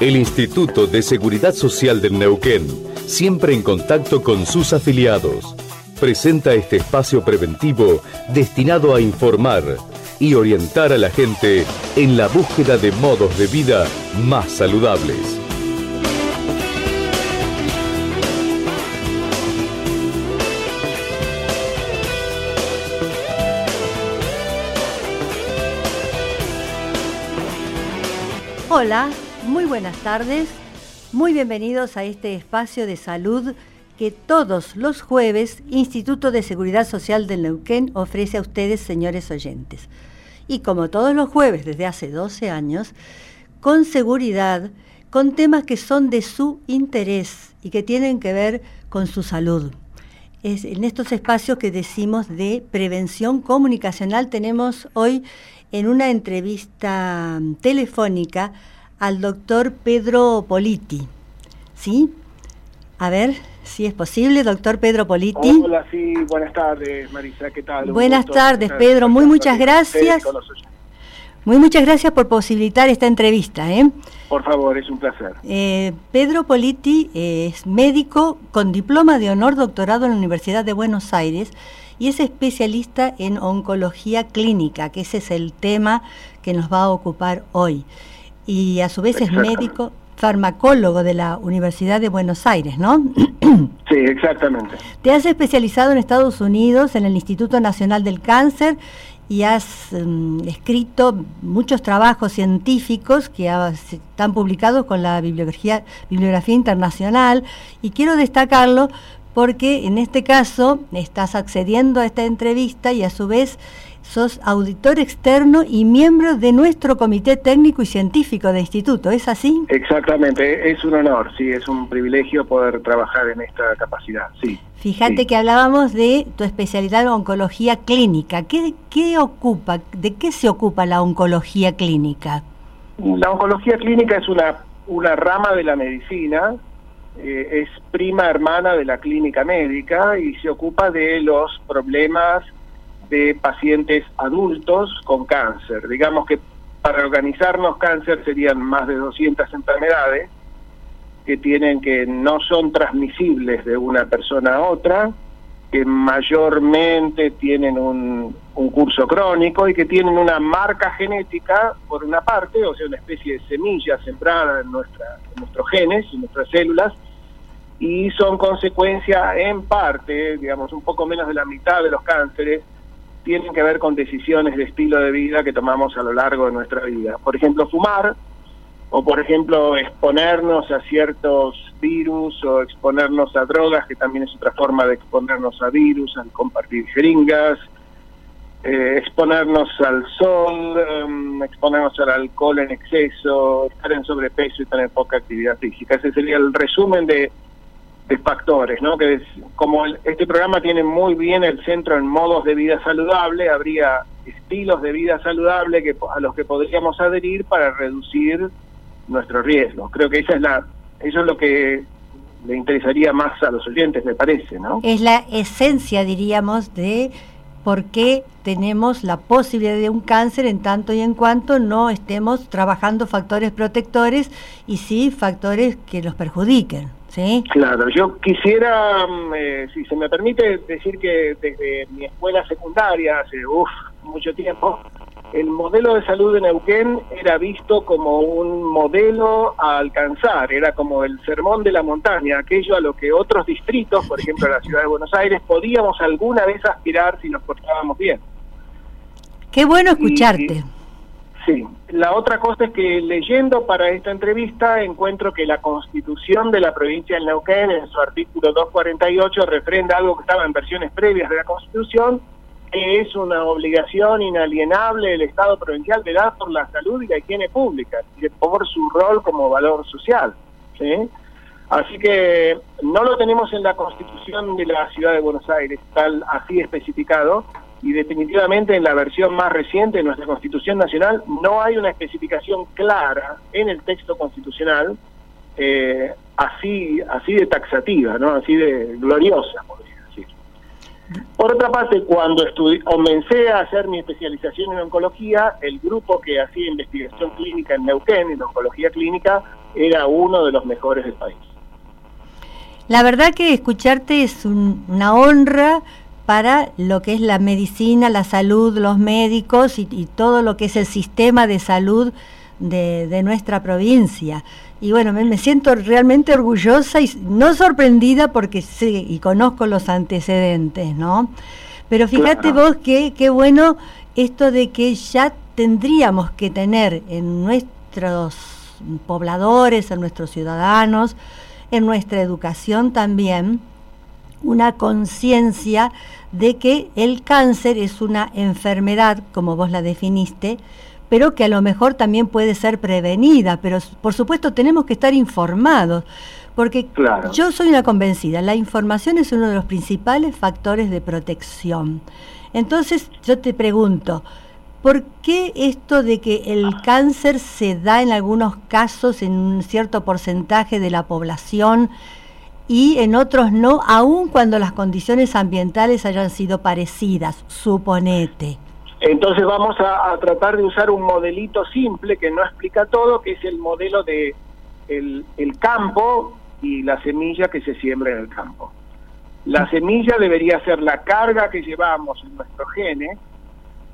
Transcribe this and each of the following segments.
El Instituto de Seguridad Social del Neuquén, siempre en contacto con sus afiliados, presenta este espacio preventivo destinado a informar y orientar a la gente en la búsqueda de modos de vida más saludables. Hola, muy buenas tardes, muy bienvenidos a este espacio de salud que todos los jueves Instituto de Seguridad Social del Neuquén ofrece a ustedes, señores oyentes. Y como todos los jueves desde hace 12 años, con seguridad, con temas que son de su interés y que tienen que ver con su salud. Es en estos espacios que decimos de prevención comunicacional tenemos hoy en una entrevista telefónica al doctor Pedro Politi. ¿Sí? A ver si es posible, doctor Pedro Politi. Hola, sí, buenas tardes, Marisa, ¿qué tal? buenas tardes, Pedro, muy muchas gracias. Muy muchas gracias por posibilitar esta entrevista. ¿eh? Por favor, es un placer. Eh, Pedro Politi es médico con diploma de honor doctorado en la Universidad de Buenos Aires y es especialista en oncología clínica, que ese es el tema que nos va a ocupar hoy. Y a su vez es médico farmacólogo de la Universidad de Buenos Aires, ¿no? Sí, exactamente. Te has especializado en Estados Unidos, en el Instituto Nacional del Cáncer, y has mm, escrito muchos trabajos científicos que están publicados con la bibliografía, bibliografía internacional, y quiero destacarlo porque en este caso estás accediendo a esta entrevista y a su vez sos auditor externo y miembro de nuestro comité técnico y científico de instituto, ¿es así? Exactamente, es un honor, sí, es un privilegio poder trabajar en esta capacidad, sí. Fíjate que hablábamos de tu especialidad en oncología clínica. ¿Qué, ¿Qué ocupa, de qué se ocupa la oncología clínica? La oncología clínica es una, una rama de la medicina eh, es prima hermana de la clínica médica y se ocupa de los problemas de pacientes adultos con cáncer. Digamos que para organizarnos cáncer serían más de 200 enfermedades que tienen que no son transmisibles de una persona a otra, que mayormente tienen un, curso crónico y que tienen una marca genética por una parte, o sea, una especie de semilla sembrada en, en nuestros genes, en nuestras células, y son consecuencia en parte, digamos, un poco menos de la mitad de los cánceres, tienen que ver con decisiones de estilo de vida que tomamos a lo largo de nuestra vida. Por ejemplo, fumar, o por ejemplo, exponernos a ciertos virus o exponernos a drogas, que también es otra forma de exponernos a virus, al compartir jeringas, eh, exponernos al sol, em, exponernos al alcohol en exceso, estar en sobrepeso y tener poca actividad física. Ese sería el resumen de de factores, ¿no? Que como este programa tiene muy bien el centro en modos de vida saludable, habría estilos de vida saludable que a los que podríamos adherir para reducir nuestro riesgo. Creo que esa es la eso es lo que le interesaría más a los oyentes, me parece, ¿no? Es la esencia, diríamos, de por qué tenemos la posibilidad de un cáncer en tanto y en cuanto no estemos trabajando factores protectores y sí factores que los perjudiquen. Claro, yo quisiera, mm, eh, si se me permite, decir que desde mi escuela secundaria, hace mucho tiempo, el modelo de salud de Neuquén era visto como un modelo a alcanzar, era como el sermón de la montaña, aquello a lo que otros distritos, por ejemplo la ciudad de Buenos Aires, podíamos alguna vez aspirar si nos portábamos bien. Qué bueno escucharte. Sí, la otra cosa es que leyendo para esta entrevista encuentro que la constitución de la provincia de Neuquén en su artículo 248 refrenda algo que estaba en versiones previas de la constitución, que es una obligación inalienable del Estado provincial de dar por la salud y la higiene pública, y por su rol como valor social. ¿sí? Así que no lo tenemos en la constitución de la ciudad de Buenos Aires, tal así especificado, y definitivamente en la versión más reciente de nuestra Constitución Nacional no hay una especificación clara en el texto constitucional eh, así así de taxativa, no así de gloriosa, podría decir. Por otra parte, cuando comencé a hacer mi especialización en oncología, el grupo que hacía investigación clínica en Neuquén, en oncología clínica, era uno de los mejores del país. La verdad que escucharte es una honra para lo que es la medicina, la salud, los médicos y, todo lo que es el sistema de salud de, nuestra provincia. Y bueno, me, siento realmente orgullosa y no sorprendida porque sé y conozco los antecedentes, ¿no? Pero fíjate vos que qué bueno esto de que ya tendríamos que tener en nuestros pobladores, en nuestros ciudadanos, en nuestra educación también una conciencia de que el cáncer es una enfermedad, como vos la definiste, pero que a lo mejor también puede ser prevenida, pero por supuesto tenemos que estar informados, porque yo soy una convencida, la información es uno de los principales factores de protección. Entonces yo te pregunto, ¿por qué esto de que el cáncer se da en algunos casos en un cierto porcentaje de la población y en otros no, aun cuando las condiciones ambientales hayan sido parecidas, suponete? Entonces vamos a, tratar de usar un modelito simple que no explica todo, que es el modelo de el, campo y la semilla que se siembra en el campo. La semilla debería ser la carga que llevamos en nuestro genes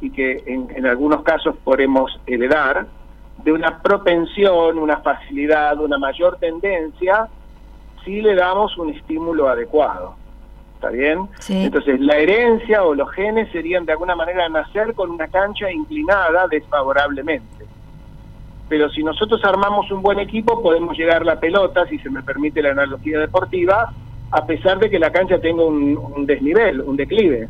y que en, en, algunos casos podemos heredar, de una propensión, una facilidad, una mayor tendencia, si le damos un estímulo adecuado. ¿Está bien? Entonces, la herencia o los genes serían de alguna manera nacer con una cancha inclinada desfavorablemente. Pero si nosotros armamos un buen equipo, podemos llegar la pelota, si se me permite la analogía deportiva, a pesar de que la cancha tenga un desnivel, un declive.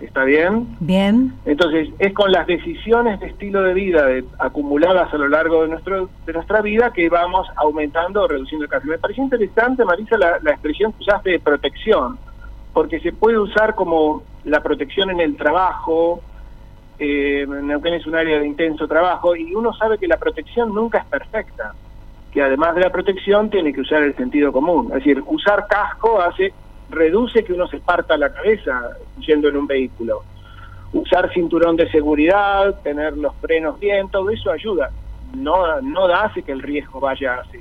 ¿Está bien? Bien. Entonces, es con las decisiones de estilo de vida acumuladas a lo largo de, nuestro, de nuestra vida que vamos aumentando o reduciendo el cáncer. Me pareció interesante, Marisa, la, expresión que usaste de protección, porque se puede usar como la protección en el trabajo, eh, Neuquén es un área de intenso trabajo, y uno sabe que la protección nunca es perfecta, que además de la protección tiene que usar el sentido común. Es decir, usar casco hace reduce que uno se parta la cabeza yendo en un vehículo. Usar cinturón de seguridad, tener los frenos bien, todo eso ayuda. No, no hace que el riesgo vaya así.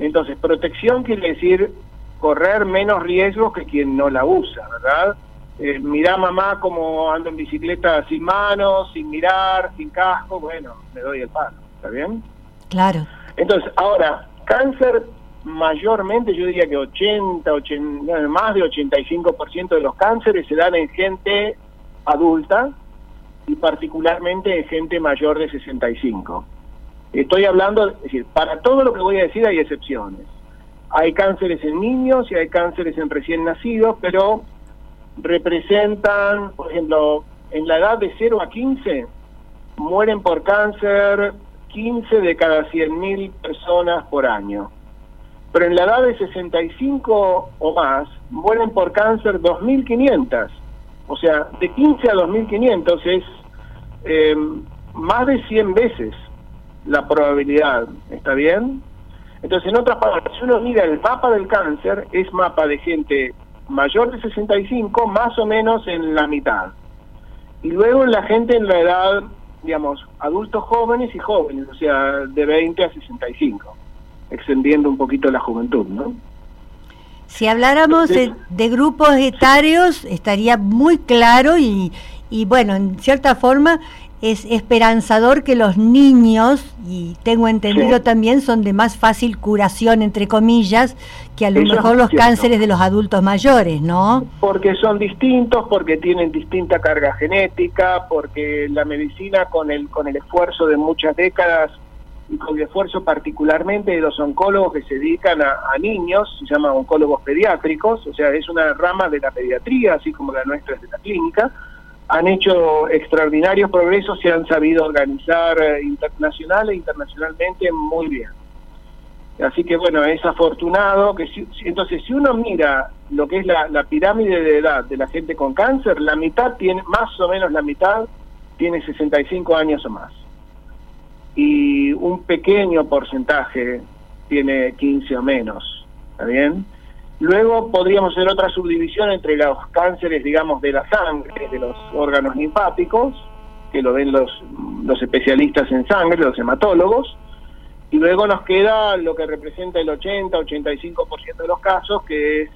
Entonces, protección quiere decir correr menos riesgos que quien no la usa, ¿verdad? Eh, mirá mamá como ando en bicicleta sin manos, sin mirar, sin casco, bueno, me doy el palo, ¿está bien? Claro. Entonces, ahora, cáncer mayormente, yo diría que 80, 80 más de 85% de los cánceres se dan en gente adulta y particularmente en gente mayor de 65. Estoy hablando, es decir, para todo lo que voy a decir hay excepciones. Hay cánceres en niños y hay cánceres en recién nacidos, pero representan, por ejemplo, en la edad de 0 a 15, mueren por cáncer 15 de cada 100.000 personas por año pero en la edad de 65 o más mueren por cáncer 2.500. O sea, de 15 a 2.500 es eh, más de 100 veces la probabilidad, ¿está bien? Entonces, en otras palabras, si uno mira el mapa del cáncer, es mapa de gente mayor de 65, más o menos en la mitad. Y luego la gente en la edad, digamos, adultos jóvenes y jóvenes, o sea, de 20 a 65 extendiendo un poquito la juventud, ¿no? Si habláramos de, grupos etarios, estaría muy claro y, y, bueno, en cierta forma es esperanzador que los niños, y tengo entendido también, son de más fácil curación, entre comillas, que a lo mejor los cánceres de los adultos mayores, ¿no? Porque son distintos, porque tienen distinta carga genética, porque la medicina con el, con el esfuerzo de muchas décadas y con el esfuerzo particularmente de los oncólogos que se dedican a, niños, se llaman oncólogos pediátricos, o sea, es una rama de la pediatría, así como la nuestra es de la clínica, han hecho extraordinarios progresos, se han sabido organizar eh, internacional e internacionalmente muy bien. Así que bueno, es afortunado que entonces si uno mira lo que es la, la pirámide de edad de la gente con cáncer, la mitad tiene, más o menos la mitad, tiene 65 años o más y un pequeño porcentaje tiene 15 o menos, ¿está bien? Luego podríamos hacer otra subdivisión entre los cánceres, digamos, de la sangre, de los órganos linfáticos, que lo ven los, los especialistas en sangre, los hematólogos, y luego nos queda lo que representa el 80-85% de los casos, que es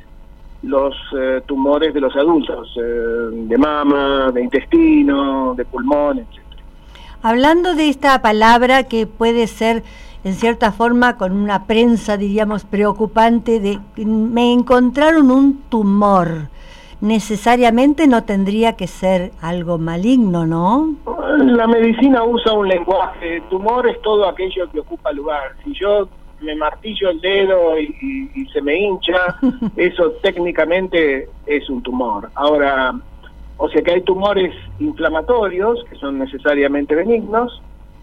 los eh, tumores de los adultos, eh, de mama, de intestino, de pulmón, etc. Hablando de esta palabra que puede ser en cierta forma con una prensa, diríamos, preocupante de me encontraron un tumor. Necesariamente no tendría que ser algo maligno, ¿no? La medicina usa un lenguaje. Tumor es todo aquello que ocupa lugar. Si yo me martillo el dedo y, se me hincha, eso técnicamente es un tumor. Ahora, o sea que hay tumores inflamatorios que son necesariamente benignos,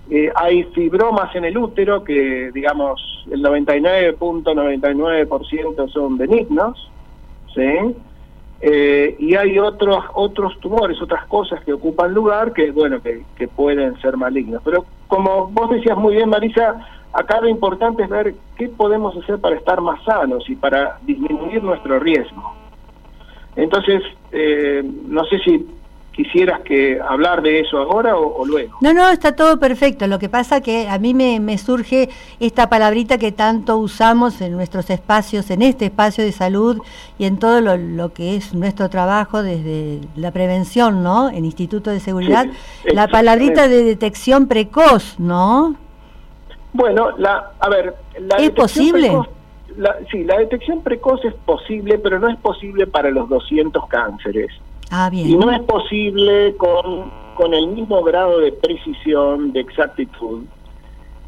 eh, hay fibromas en el útero que, digamos, el 99.99% son benignos, ¿sí? Eh, y hay otros otros tumores, otras cosas que ocupan lugar que, bueno, que, que pueden ser malignos. Pero como vos decías muy bien, Marisa, acá lo importante es ver qué podemos hacer para estar más sanos y para disminuir nuestro riesgo. Entonces, eh, no sé si quisieras que hablar de eso ahora o, luego. No, no, está todo perfecto. Lo que pasa que a mí me, surge esta palabrita que tanto usamos en nuestros espacios, en este espacio de salud y en todo lo, que es nuestro trabajo desde la prevención, ¿no? En Instituto de Seguridad, la palabrita de detección precoz, ¿no? Bueno, la, a ver, la ¿es posible? Sí, la detección precoz es posible, pero no es posible para los 200 cánceres. Ah, bien. Y no es posible con, con el mismo grado de precisión, de exactitud.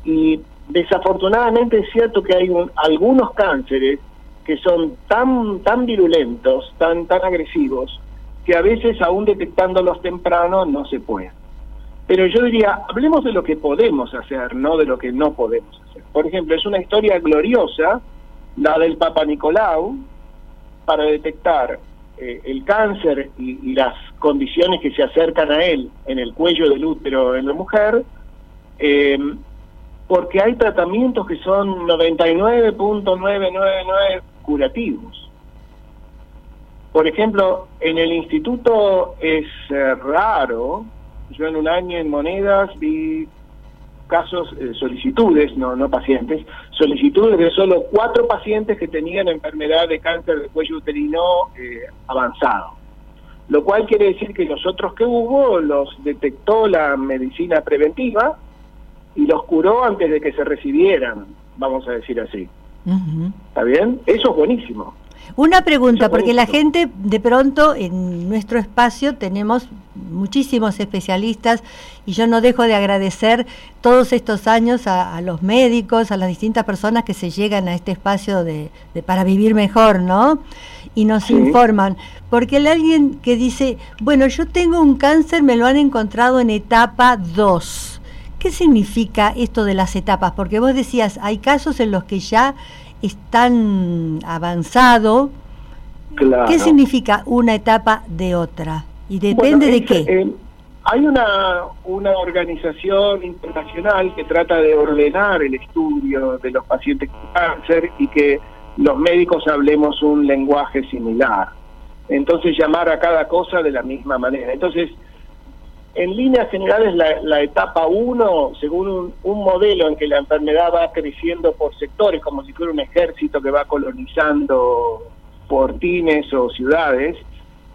Y desafortunadamente es cierto que hay algunos cánceres que son tan, tan virulentos, tan, tan agresivos, que a veces aún detectándolos temprano no se puede. Pero yo diría, hablemos de lo que podemos hacer, no de lo que no podemos hacer. Por ejemplo, es una historia gloriosa, la del Papa Nicolau, para detectar eh, el cáncer y, las condiciones que se acercan a él en el cuello del útero en la mujer, eh, porque hay tratamientos que son 99.999 curativos. Por ejemplo, en el instituto es eh, raro, yo en un año en monedas vi casos, eh, solicitudes, no, no pacientes, solicitudes de solo cuatro pacientes que tenían enfermedad de cáncer de cuello uterino eh, avanzado. Lo cual quiere decir que los otros que hubo los detectó la medicina preventiva y los curó antes de que se recibieran, vamos a decir así. ¿Está bien? Eso es buenísimo. Una pregunta, porque la gente de pronto en nuestro espacio tenemos muchísimos especialistas y yo no dejo de agradecer todos estos años a, los médicos, a las distintas personas que se llegan a este espacio de, para vivir mejor, ¿no? Y nos informan. Porque hay alguien que dice, bueno, yo tengo un cáncer, me lo han encontrado en etapa 2. ¿Qué significa esto de las etapas? Porque vos decías, hay casos en los que ya están avanzado. ¿Qué significa una etapa de otra? ¿Y depende de qué? Eh, hay una, una organización internacional que trata de ordenar el estudio de los pacientes con cáncer y que los médicos hablemos un lenguaje similar. Entonces llamar a cada cosa de la misma manera. Entonces, en líneas generales, la, etapa 1, según un, modelo en que la enfermedad va creciendo por sectores, como si fuera un ejército que va colonizando portines o ciudades,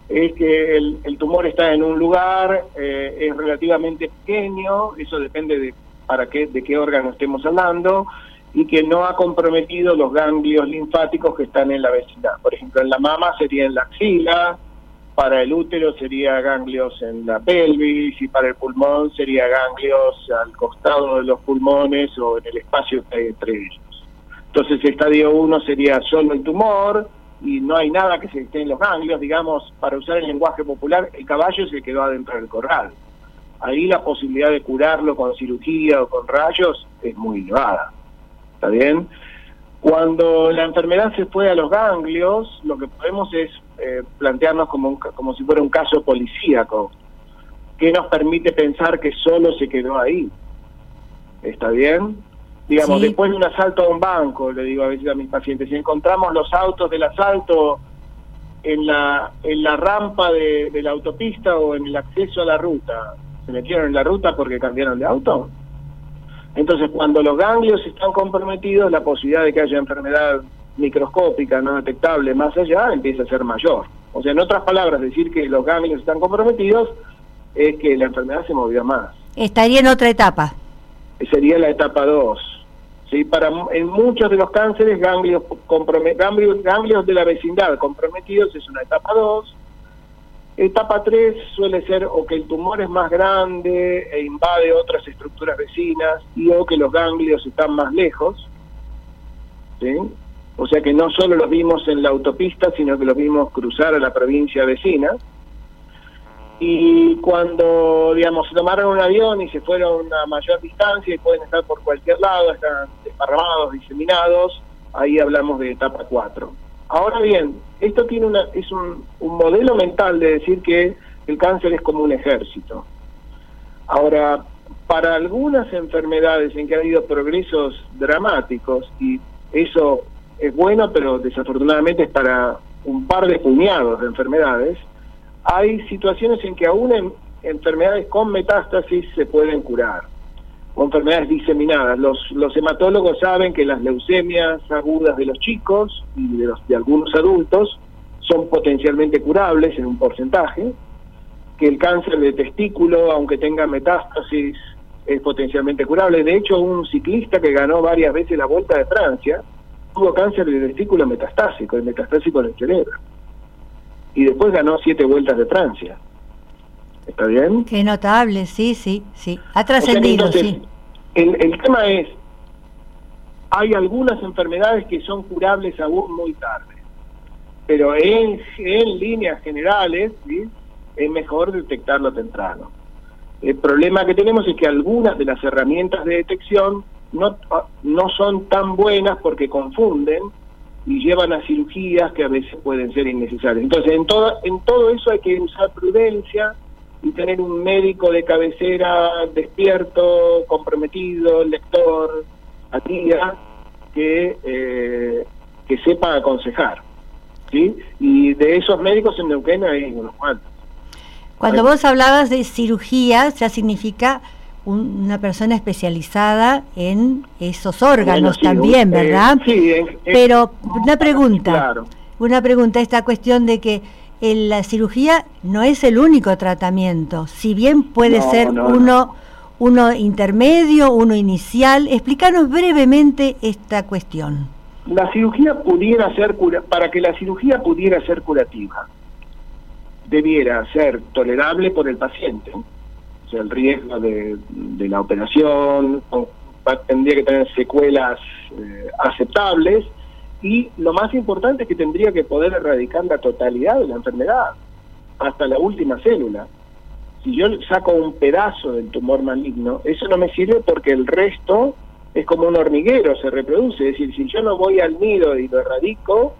es que el, tumor está en un lugar, eh, es relativamente pequeño, eso depende de para qué, de qué órgano estemos hablando, y que no ha comprometido los ganglios linfáticos que están en la vecindad. Por ejemplo, en la mama sería en la axila, para el útero sería ganglios en la pelvis y para el pulmón sería ganglios al costado de los pulmones o en el espacio que hay entre ellos. Entonces, estadio 1 sería solo el tumor y no hay nada que se esté en los ganglios, digamos, para usar el lenguaje popular, el caballo se quedó adentro del corral. Ahí la posibilidad de curarlo con cirugía o con rayos es muy elevada. ¿Está bien? Cuando la enfermedad se fue a los ganglios, lo que podemos es eh, plantearnos como, como si fuera un caso policíaco, que nos permite pensar que solo se quedó ahí. ¿Está bien? Digamos, después de un asalto a un banco, le digo a veces a mis pacientes, si encontramos los autos del asalto en la, en la rampa de, la autopista o en el acceso a la ruta, ¿se metieron en la ruta porque cambiaron de auto? Entonces, cuando los ganglios están comprometidos, la posibilidad de que haya enfermedad microscópica no detectable más allá empieza a ser mayor. O sea, en otras palabras, decir que los ganglios están comprometidos es que la enfermedad se movió más. Estaría en otra etapa. Sería la etapa 2. ¿sí? Para, en muchos de los cánceres, ganglios, ganglios, ganglios de la vecindad comprometidos es una etapa 2. Etapa 3 suele ser o que el tumor es más grande e invade otras estructuras vecinas y o que los ganglios están más lejos. ¿sí? O sea que no solo los vimos en la autopista, sino que los vimos cruzar a la provincia vecina y cuando, digamos, se tomaron un avión y se fueron a mayor distancia y pueden estar por cualquier lado, están desparramados, diseminados, ahí hablamos de etapa 4. Ahora bien, esto tiene una, es un modelo mental de decir que el cáncer es como un ejército. Ahora, para algunas enfermedades en que ha habido progresos dramáticos, y eso es bueno, pero desafortunadamente es para un par de puñados de enfermedades, hay situaciones en que aún en enfermedades con metástasis se pueden curar, o enfermedades diseminadas. Los, los hematólogos saben que las leucemias agudas de los chicos y de, los, de algunos adultos son potencialmente curables en un porcentaje, que el cáncer de testículo, aunque tenga metástasis, es potencialmente curable. De hecho, un ciclista que ganó varias veces la Vuelta de Francia tuvo cáncer de testículo metastásico, el metastásico en el cerebro y después ganó siete vueltas de Francia. ¿Está bien? Qué notable, sí, sí, sí. Ha trascendido, sí. El, el tema es, hay algunas enfermedades que son curables aún muy tarde, pero en, en líneas generales ¿sí? es mejor detectarlo temprano. El problema que tenemos es que algunas de las herramientas de detección no, no son tan buenas porque confunden y llevan a cirugías que a veces pueden ser innecesarias. Entonces, en todo, en todo eso hay que usar prudencia y tener un médico de cabecera despierto, comprometido, lector, atía, que, eh, que sepa aconsejar. ¿sí? Y de esos médicos en Neuquén hay unos cuantos. Cuando vos hablabas de cirugía, ya significa una persona especializada en esos órganos también, eh, ¿verdad? sí, pero una pregunta, una pregunta, esta cuestión de que la cirugía no es el único tratamiento, si bien puede ser uno uno intermedio, uno inicial, explícanos brevemente esta cuestión. La cirugía pudiera ser para que la cirugía pudiera ser curativa, debiera ser tolerable por el paciente el riesgo de, la operación, tendría que tener secuelas eh, aceptables y lo más importante es que tendría que poder erradicar la totalidad de la enfermedad, hasta la última célula. Si yo saco un pedazo del tumor maligno, eso no me sirve porque el resto es como un hormiguero, se reproduce. Es decir, si yo no voy al nido y lo erradico,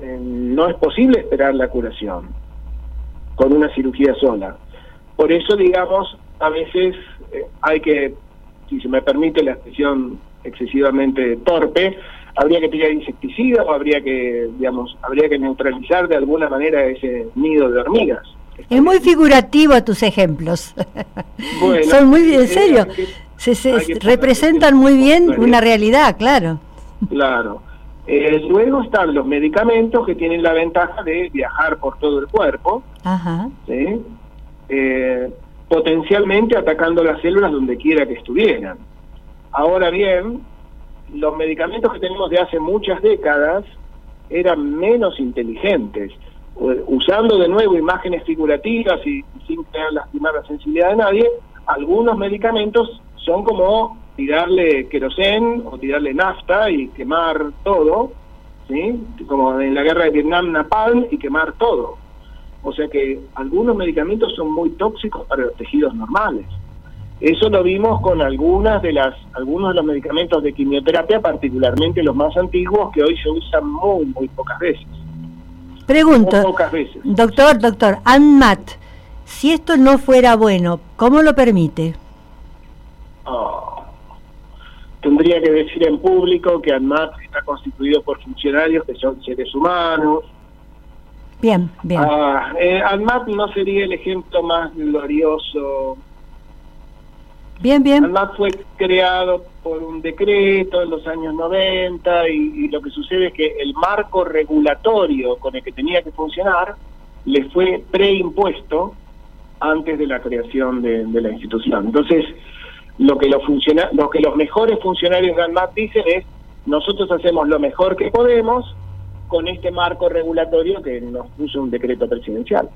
eh, no es posible esperar la curación con una cirugía sola. Por eso, digamos, a veces eh, hay que, si se me permite la expresión excesivamente torpe, habría que tirar insecticida o habría que, digamos, habría que neutralizar de alguna manera ese nido de hormigas. Es muy figurativo tus ejemplos. Son muy, en serio, se, representan muy bien una realidad, claro. Claro. Eh, luego están los medicamentos que tienen la ventaja de viajar por todo el cuerpo. Ajá. Potencialmente atacando las células donde quiera que estuvieran. Ahora bien, los medicamentos que tenemos de hace muchas décadas eran menos inteligentes. Usando de nuevo imágenes figurativas y sin querer lastimar la sensibilidad de nadie, algunos medicamentos son como tirarle querosén o tirarle nafta y quemar todo, ¿sí? como en la guerra de Vietnam, napalm y quemar todo. O sea que algunos medicamentos son muy tóxicos para los tejidos normales. Eso lo vimos con algunas de las, algunos de los medicamentos de quimioterapia, particularmente los más antiguos, que hoy se usan muy, muy pocas veces. Pregunto, pocas veces. doctor, doctor, ANMAT, si esto no fuera bueno, ¿cómo lo permite? Oh, tendría tendría que decir en público que ANMAT está constituido por funcionarios que son seres humanos. Bien, bien. Ah, eh, ANMAT no sería el ejemplo más glorioso. Bien, bien. ANMAT fue creado por un decreto en los años 90 y, lo que sucede es que el marco regulatorio con el que tenía que funcionar le fue preimpuesto antes de la creación de, de la institución. Entonces, lo que los, lo que los mejores funcionarios de ANMAT dicen es, nosotros hacemos lo mejor que podemos con este marco regulatorio que nos puso un decreto presidencial.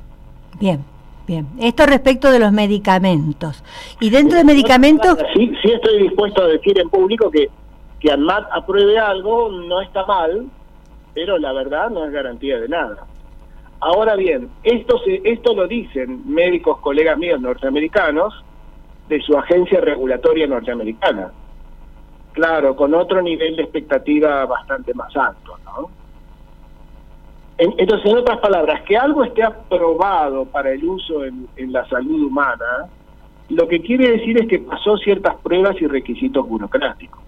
Bien, bien. Esto respecto de los medicamentos. Y dentro de medicamentos... Sí, sí estoy dispuesto a decir en público que, que ANMAT apruebe algo no está mal, pero la verdad no es garantía de nada. Ahora bien, esto, se, esto lo dicen médicos, colegas míos norteamericanos, de su agencia regulatoria norteamericana. Claro, con otro nivel de expectativa bastante más alto, ¿no? Entonces, en otras palabras, que algo esté aprobado para el uso en, la salud humana, lo que quiere decir es que pasó ciertas pruebas y requisitos burocráticos.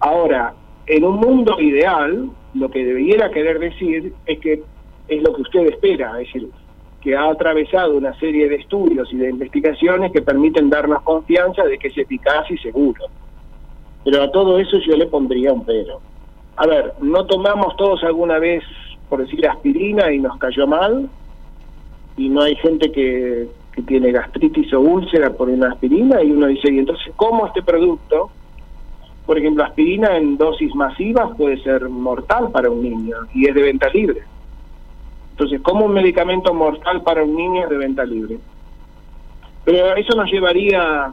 Ahora, en un mundo ideal, lo que debiera querer decir es que es lo que usted espera, es decir, que ha atravesado una serie de estudios y de investigaciones que permiten darnos confianza de que es eficaz y seguro. Pero a todo eso yo le pondría un pero. A ver, ¿no tomamos todos alguna vez, por decir, aspirina y nos cayó mal? Y no hay gente que, que tiene gastritis o úlcera por una aspirina y uno dice, ¿y entonces cómo este producto, por ejemplo, aspirina en dosis masivas puede ser mortal para un niño y es de venta libre? Entonces, ¿cómo un medicamento mortal para un niño de venta libre? Pero eso nos llevaría...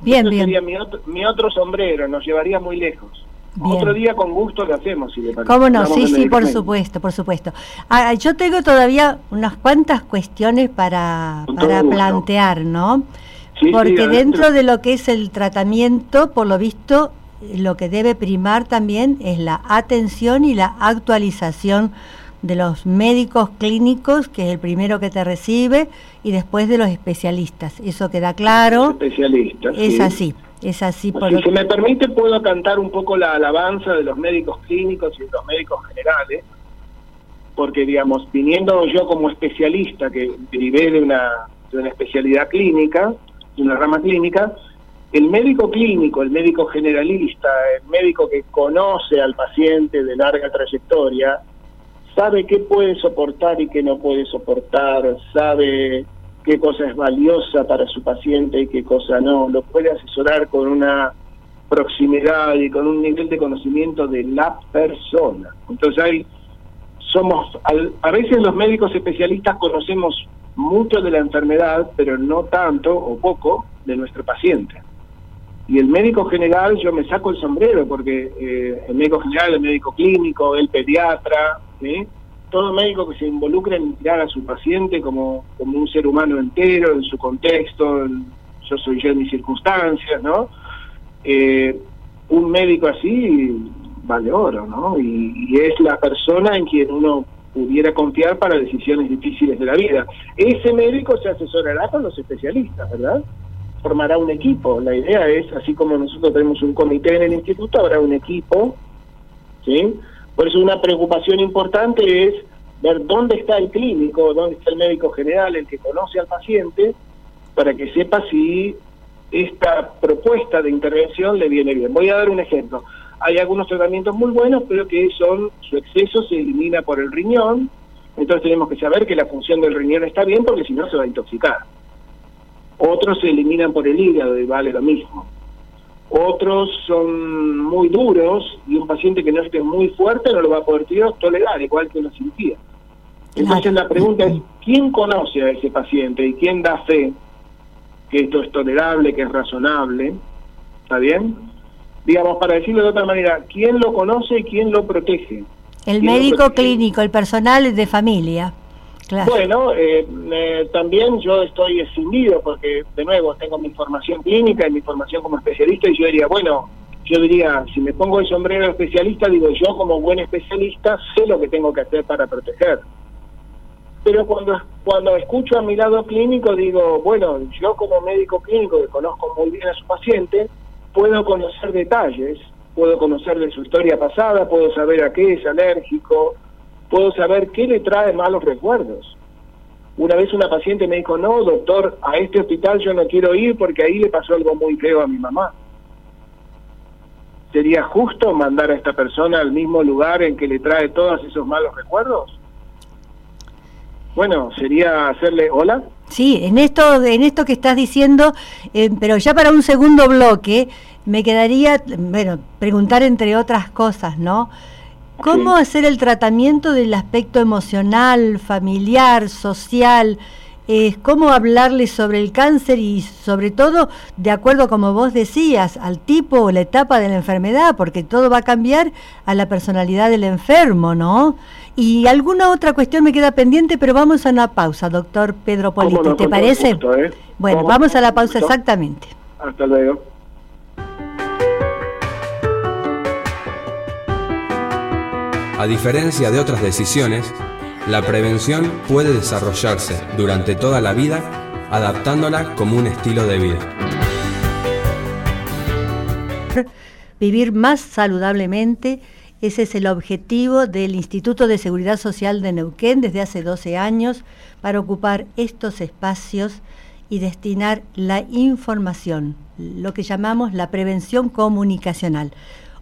Bien, bien. Sería mi otro, sombrero, nos llevaría muy lejos. Otro día con gusto lo hacemos, si le parece. ¿Cómo no? sí, sí, por supuesto, por supuesto. Ah, yo tengo todavía unas cuantas cuestiones para, para plantear, ¿no? Porque dentro de lo que es el tratamiento, por lo visto, lo que debe primar también es la atención y la actualización de los médicos clínicos, que es el primero que te recibe, y después de los especialistas. Eso queda claro. Especialistas. Es así, es así. Por si se me permite, puedo cantar un poco la alabanza de los médicos clínicos y de los médicos generales, porque, digamos, viniendo yo como especialista, que derivé de una, de una especialidad clínica, de una rama clínica, el médico clínico, el médico generalista, el médico que conoce al paciente de larga trayectoria, sabe qué puede soportar y qué no puede soportar, sabe qué cosa es valiosa para su paciente y qué cosa no, lo puede asesorar con una proximidad y con un nivel de conocimiento de la persona. Entonces hay, somos, a veces los médicos especialistas conocemos mucho de la enfermedad, pero no tanto o poco de nuestro paciente. Y el médico general, yo me saco el sombrero, porque eh, el médico general, el médico clínico, el pediatra, todo médico que se involucre en mirar a su paciente como, como un ser humano entero, en su contexto, yo soy yo en mis circunstancias, ¿no? Eh, un médico así vale oro, ¿no? Y, es la persona en quien uno pudiera confiar para decisiones difíciles de la vida. Ese médico se asesorará con los especialistas, ¿verdad? Formará un equipo. La idea es, así como nosotros tenemos un comité en el instituto, habrá un equipo, ¿sí? Por eso una preocupación importante es ver dónde está el clínico, dónde está el médico general, el que conoce al paciente, para que sepa si esta propuesta de intervención le viene bien. Voy a dar un ejemplo. Hay algunos tratamientos muy buenos, pero que son su exceso se elimina por el riñón, entonces tenemos que saber que la función del riñón está bien porque si no se va a intoxicar. Otros se eliminan por el hígado y vale lo mismo otros son muy duros y un paciente que no esté muy fuerte no lo va a poder tolerar, igual que una cirugía. Entonces la pregunta es, ¿quién conoce a ese paciente y quién da fe que esto es tolerable, que es razonable? ¿Está bien? Digamos, para decirlo de otra manera, ¿quién lo conoce y quién lo protege? El médico clínico, el personal de familia. Bueno, eh, también yo estoy escindido porque, de nuevo, tengo mi formación clínica y mi formación como especialista y yo diría, bueno, yo diría, si me pongo el sombrero especialista, digo, yo como buen especialista sé lo que tengo que hacer para proteger. Pero cuando, cuando escucho a mi lado clínico, digo, bueno, yo como médico clínico que conozco muy bien a su paciente, puedo conocer detalles, puedo conocer de su historia pasada, puedo saber a qué es alérgico, puedo saber qué le trae malos recuerdos. Una vez una paciente me dijo, no, doctor, a este hospital yo no quiero ir porque ahí le pasó algo muy feo a mi mamá. ¿Sería justo mandar a esta persona al mismo lugar en que le trae todos esos malos recuerdos? Bueno, sería hacerle hola. Sí, en esto, en esto que estás diciendo, eh, pero ya para un segundo bloque, me quedaría, bueno, preguntar entre otras cosas, ¿no? ¿Cómo hacer el tratamiento del aspecto emocional, familiar, social? Eh, ¿Cómo hablarle sobre el cáncer y sobre todo, de acuerdo como vos decías, al tipo o la etapa de la enfermedad? Porque todo va a cambiar a la personalidad del enfermo, ¿no? Y alguna otra cuestión me queda pendiente, pero vamos a una pausa, doctor Pedro Politi, ¿te parece? ¿eh? Bueno, vamos a la pausa exactamente. Hasta luego. A diferencia de otras decisiones, la prevención puede desarrollarse durante toda la vida adaptándola como un estilo de vida. Vivir más saludablemente, ese es el objetivo del Instituto de Seguridad Social de Neuquén desde hace 12 años para ocupar estos espacios y destinar la información, lo que llamamos la prevención comunicacional.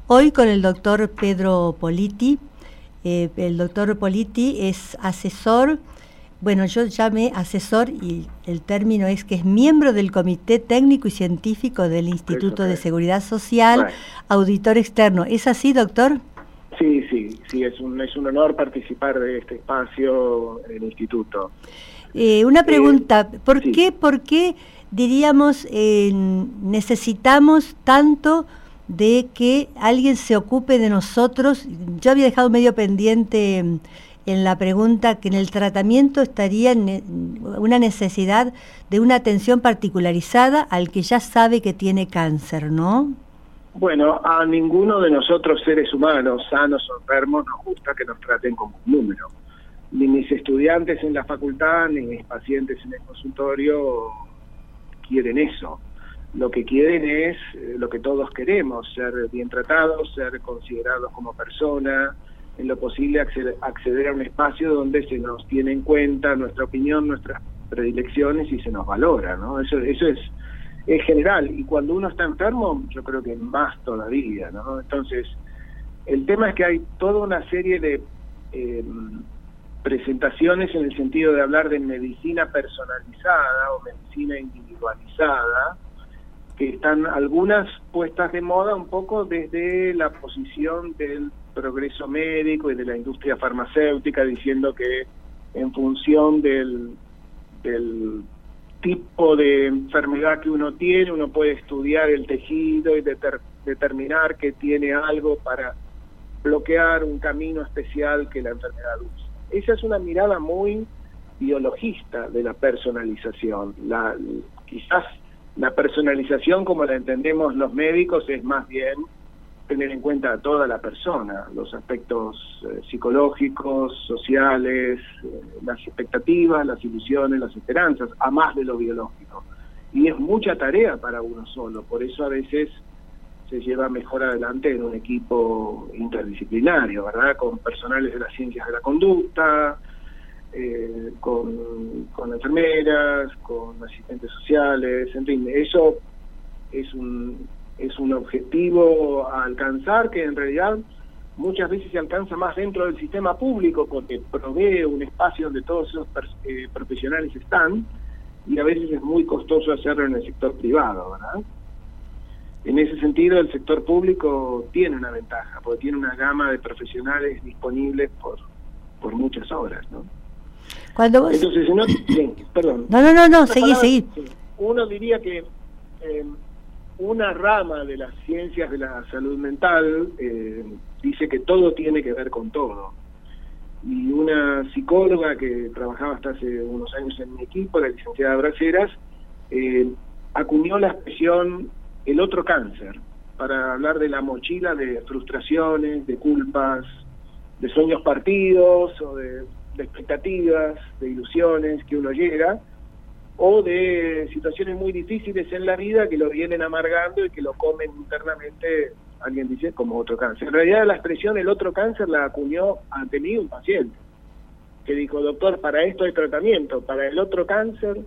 Hoy con el doctor Pedro Politi, eh, el doctor Politi es asesor, bueno, yo llamé asesor y el término es que es miembro del Comité Técnico y Científico del Instituto de Seguridad Social, auditor externo. ¿Es así, doctor? Sí, sí, sí, es un, es un honor participar de este espacio en el instituto. Eh, una pregunta, ¿por, qué, ¿por qué diríamos necesitamos tanto de que alguien se ocupe de nosotros. Yo había dejado medio pendiente mm, en la pregunta que en el tratamiento estaría una necesidad de una atención particularizada al que ya sabe que tiene cáncer, ¿no? Bueno, a ninguno de nosotros seres humanos, sanos o enfermos, nos gusta que nos traten como un número. Ni mis estudiantes en la facultad, ni mis pacientes en el consultorio quieren eso lo que quieren es eh, lo que todos queremos, ser bien tratados, ser considerados como persona, en lo posible acceder, a un espacio donde se nos tiene en cuenta nuestra opinión, nuestras predilecciones y se nos valora, ¿no? Eso, eso es, es general, y cuando uno está enfermo, yo creo que más todavía, ¿no? Entonces, el tema es que hay toda una serie de em, presentaciones en el sentido de hablar de medicina personalizada o medicina individualizada, que están algunas puestas de moda un poco desde la posición del progreso médico y de la industria farmacéutica, diciendo que en función del, del tipo de enfermedad que uno tiene, uno puede estudiar el tejido y determinar que tiene algo para bloquear un camino especial que la enfermedad usa. Esa es una mirada muy biologista de la personalización. La, quizás la personalización, como la entendemos los médicos, es más bien tener en cuenta a toda la persona, los aspectos eh, psicológicos, sociales, eh, las expectativas, las ilusiones, las esperanzas, a más de lo biológico. Y es mucha tarea para uno solo, por eso a veces se lleva mejor adelante en un equipo interdisciplinario, ¿verdad? Con personales de las ciencias de la conducta, eh, con, enfermeras, con asistentes sociales, en fin, eso es un, es un objetivo a alcanzar que en realidad muchas veces se alcanza más dentro del sistema público porque provee un espacio donde todos esos eh, profesionales están y a veces es muy costoso hacerlo en el sector privado, ¿verdad? En ese sentido, el sector público tiene una ventaja, porque tiene una gama de profesionales disponibles por, por muchas horas, ¿no? Cuando Entonces, no, perdón. No, no, no, no, seguí, seguí. Uno diría que eh, una rama de las ciencias de la salud mental eh, dice que todo tiene que ver con todo. Y una psicóloga que trabajaba hasta hace unos años en mi equipo, la licenciada Braceras, eh, acuñó la expresión el otro cáncer para hablar de la mochila de frustraciones, de culpas, de sueños partidos o de de expectativas, de ilusiones que uno llega o de situaciones muy difíciles en la vida que lo vienen amargando y que lo comen internamente, alguien dice, como otro cáncer. En realidad la expresión el otro cáncer la acuñó ante mí un paciente, que dijo, doctor, para esto hay tratamiento, para el otro cáncer.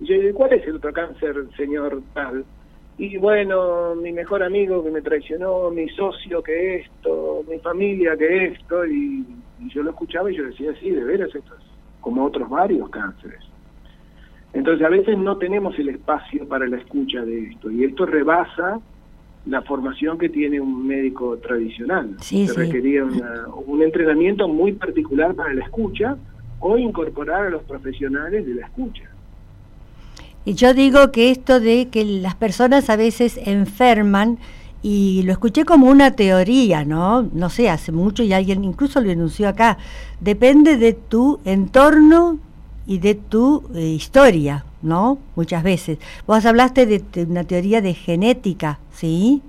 Y yo digo, ¿cuál es el otro cáncer, señor tal? Y bueno, mi mejor amigo que me traicionó, mi socio que esto, mi familia que esto, y, y yo lo escuchaba y yo decía, sí, de veras, esto es como otros varios cánceres. Entonces a veces no tenemos el espacio para la escucha de esto y esto rebasa la formación que tiene un médico tradicional. Sí, Se sí. requería una- un entrenamiento muy particular para la escucha o incorporar a los profesionales de la escucha. Y yo digo que esto de que las personas a veces enferman, y lo escuché como una teoría, ¿no? No sé, hace mucho y alguien incluso lo enunció acá, depende de tu entorno y de tu eh, historia, ¿no? Muchas veces. Vos hablaste de, de una teoría de genética, ¿sí?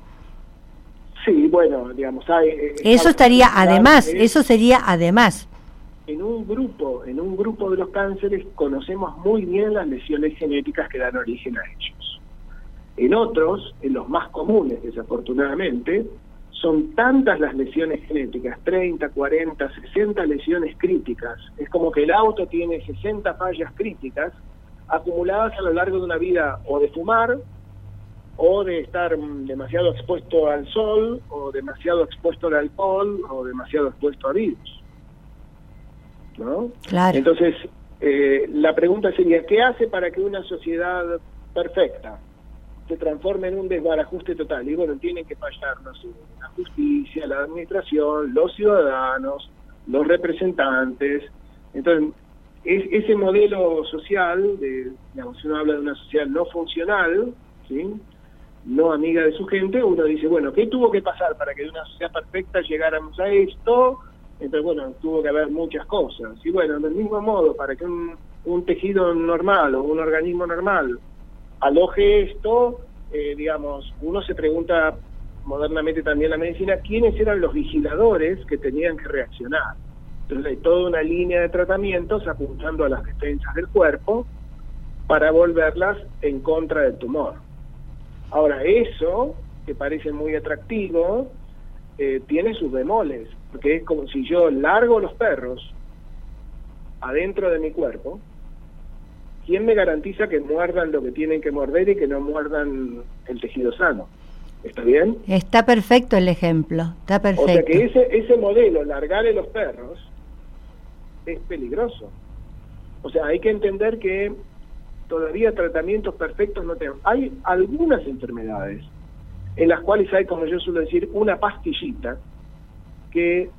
Sí, bueno, digamos, hay... eh, Eso estaría además, de- eso sería además. en un grupo, en un grupo de los cánceres conocemos muy bien las lesiones genéticas que dan origen a ellos. En otros, en los más comunes desafortunadamente, son tantas las lesiones genéticas, 30, 40, 60 lesiones críticas. Es como que el auto tiene 60 fallas críticas acumuladas a lo largo de una vida o de fumar, o de estar demasiado expuesto al sol, o demasiado expuesto al alcohol, o demasiado expuesto a virus. ¿no? Claro. Entonces, eh, la pregunta sería, ¿qué hace para que una sociedad perfecta se transforme en un desbarajuste total? Y bueno, tienen que fallar, no sé, la justicia, la administración, los ciudadanos, los representantes. Entonces, es, ese modelo social, de, digamos, uno habla de una sociedad no funcional, no amiga de su gente, uno dice, bueno, ¿qué tuvo que pasar para que de una sociedad perfecta llegáramos a esto? Entonces, bueno, tuvo que haber muchas cosas. Y bueno, del mismo modo, para que un, un tejido normal o un organismo normal aloje esto, eh, digamos, uno se pregunta modernamente también la medicina, ¿quiénes eran los vigiladores que tenían que reaccionar? Entonces hay toda una línea de tratamientos apuntando a las defensas del cuerpo para volverlas en contra del tumor. Ahora, eso, que parece muy atractivo, eh, tiene sus bemoles, porque es como si yo largo los perros adentro de mi cuerpo, ¿quién me garantiza que muerdan lo que tienen que morder y que no muerdan el tejido sano? ¿Está bien? Está perfecto el ejemplo, está perfecto. O sea que ese, ese modelo, largarle los perros, es peligroso. O sea, hay que entender que todavía tratamientos perfectos no tenemos. Hay algunas enfermedades en las cuales hay, como yo suelo decir, una pastillita que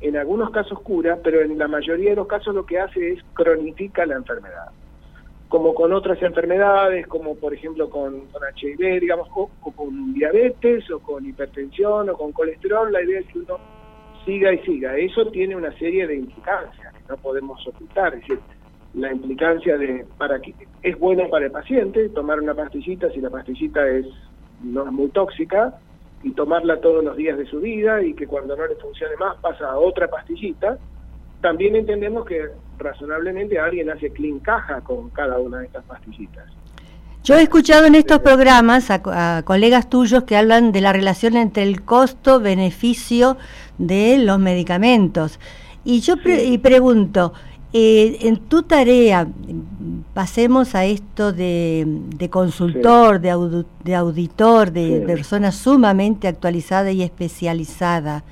en algunos casos cura, pero en la mayoría de los casos lo que hace es cronifica la enfermedad. Como con otras enfermedades, como por ejemplo con, con HIV, digamos, o, con diabetes, o con hipertensión, o con colesterol, la idea es que uno siga y siga. Eso tiene una serie de implicancias que no podemos ocultar. Es decir, la implicancia de para que es bueno para el paciente tomar una pastillita si la pastillita es no es muy tóxica y tomarla todos los días de su vida y que cuando no le funcione más pasa a otra pastillita. También entendemos que razonablemente alguien hace clean caja con cada una de estas pastillitas. Yo he escuchado en estos programas a, co- a colegas tuyos que hablan de la relación entre el costo-beneficio de los medicamentos. Y yo pre- y pregunto, eh, en tu tarea, pasemos a esto de, de consultor, de, auditor, de Sí. persona sumamente actualizada y especializada,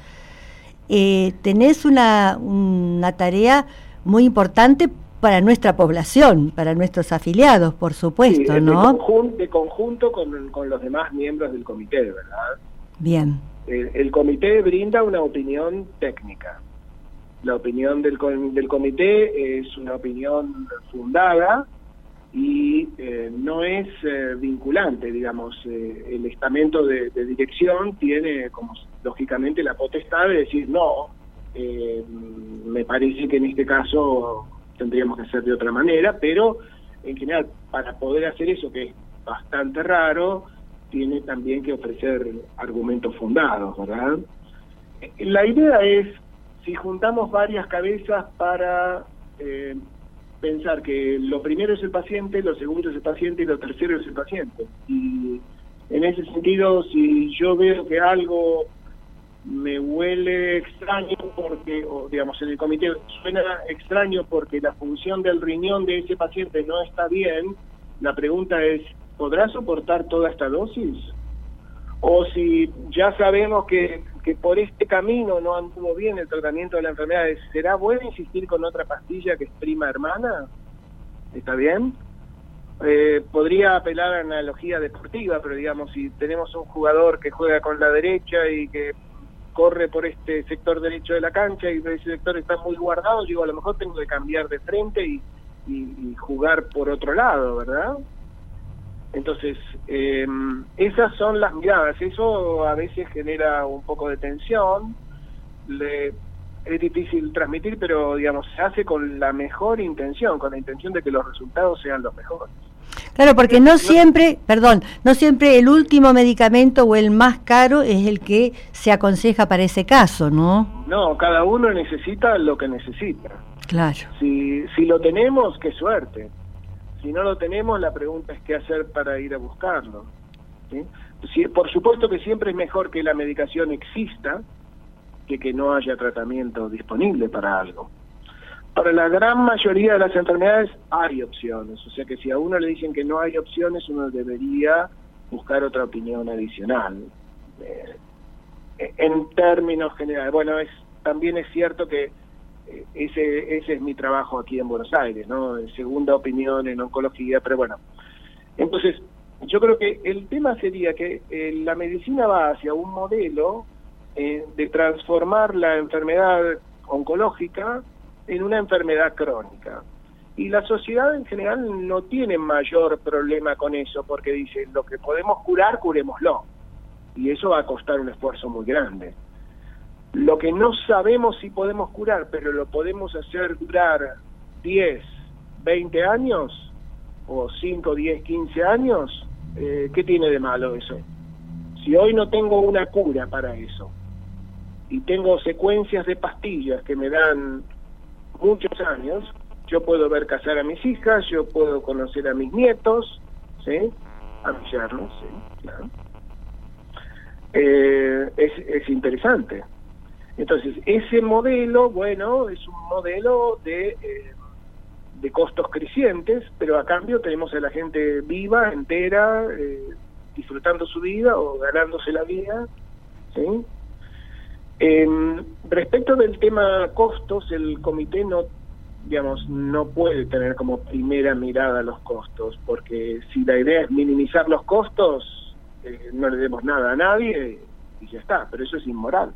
eh, tenés una, una tarea muy importante para nuestra población, para nuestros afiliados, por supuesto, Sí, de, ¿no? conjun- de conjunto con, con los demás miembros del comité, ¿verdad? Bien, El, el comité brinda una opinión técnica. La opinión del, del comité es una opinión fundada y eh, no es eh, vinculante, digamos. eh, el estamento de, de dirección tiene, como lógicamente, la potestad de decir no. eh, me parece que en este caso tendríamos que hacer de otra manera, pero en general, para poder hacer eso, que es bastante raro, tiene también que ofrecer argumentos fundados, ¿verdad? La idea es, si juntamos varias cabezas para eh, pensar que lo primero es el paciente, lo segundo es el paciente y lo tercero es el paciente. Y en ese sentido, si yo veo que algo me huele extraño porque, o digamos, en el comité suena extraño porque la función del riñón de ese paciente no está bien, la pregunta es, ¿podrá soportar toda esta dosis? O si ya sabemos que, que por este camino no anduvo bien el tratamiento de la enfermedad, ¿será bueno insistir con otra pastilla que es prima hermana? ¿Está bien? Eh, podría apelar a analogía deportiva, pero digamos, si tenemos un jugador que juega con la derecha y que corre por este sector derecho de la cancha y ese sector está muy guardado, digo, a lo mejor tengo que cambiar de frente y, jugar por otro lado, ¿verdad? Entonces, em, esas son las miradas. Eso a veces genera un poco de tensión. Le, es difícil transmitir, pero digamos, se hace con la mejor intención, con la intención de que los resultados sean los mejores. Claro, porque no siempre, perdón, no siempre el último medicamento o el más caro es el que se aconseja para ese caso, ¿no? No, cada uno necesita lo que necesita. Claro. Si, si lo tenemos, qué suerte. Si no lo tenemos, la pregunta es qué hacer para ir a buscarlo. ¿sí? por supuesto que siempre es mejor que la medicación exista que que no haya tratamiento disponible para algo. Para la gran mayoría de las enfermedades hay opciones, o sea que si a uno le dicen que no hay opciones, uno debería buscar otra opinión adicional. Eh, en términos generales, bueno, es también es cierto que ese, ese es mi trabajo aquí en Buenos Aires, ¿no? Segunda opinión en oncología, pero bueno. Entonces, yo creo que el tema sería que eh, la medicina va hacia un modelo de transformar la enfermedad oncológica en una enfermedad crónica. Y la sociedad en general no tiene mayor problema con eso, porque dice, lo que podemos curar, curémoslo. Y eso va a costar un esfuerzo muy grande. Lo que no sabemos si podemos curar, pero lo podemos hacer durar 10, 20 años, o 5, 10, 15 años, eh, ¿qué tiene de malo eso? Si hoy no tengo una cura para eso, y tengo secuencias de pastillas que me dan muchos años, yo puedo ver casar a mis hijas, yo puedo conocer a mis nietos, ¿sí? A sí, claro. Eh, es, es interesante. Entonces, ese modelo, bueno, es un modelo de, eh, de costos crecientes, pero a cambio tenemos a la gente viva, entera, eh, disfrutando su vida o ganándose la vida, ¿sí? Eh, respecto del tema costos, el comité no, digamos, no puede tener como primera mirada los costos, porque si la idea es minimizar los costos, eh, no le demos nada a nadie y ya está, pero eso es inmoral,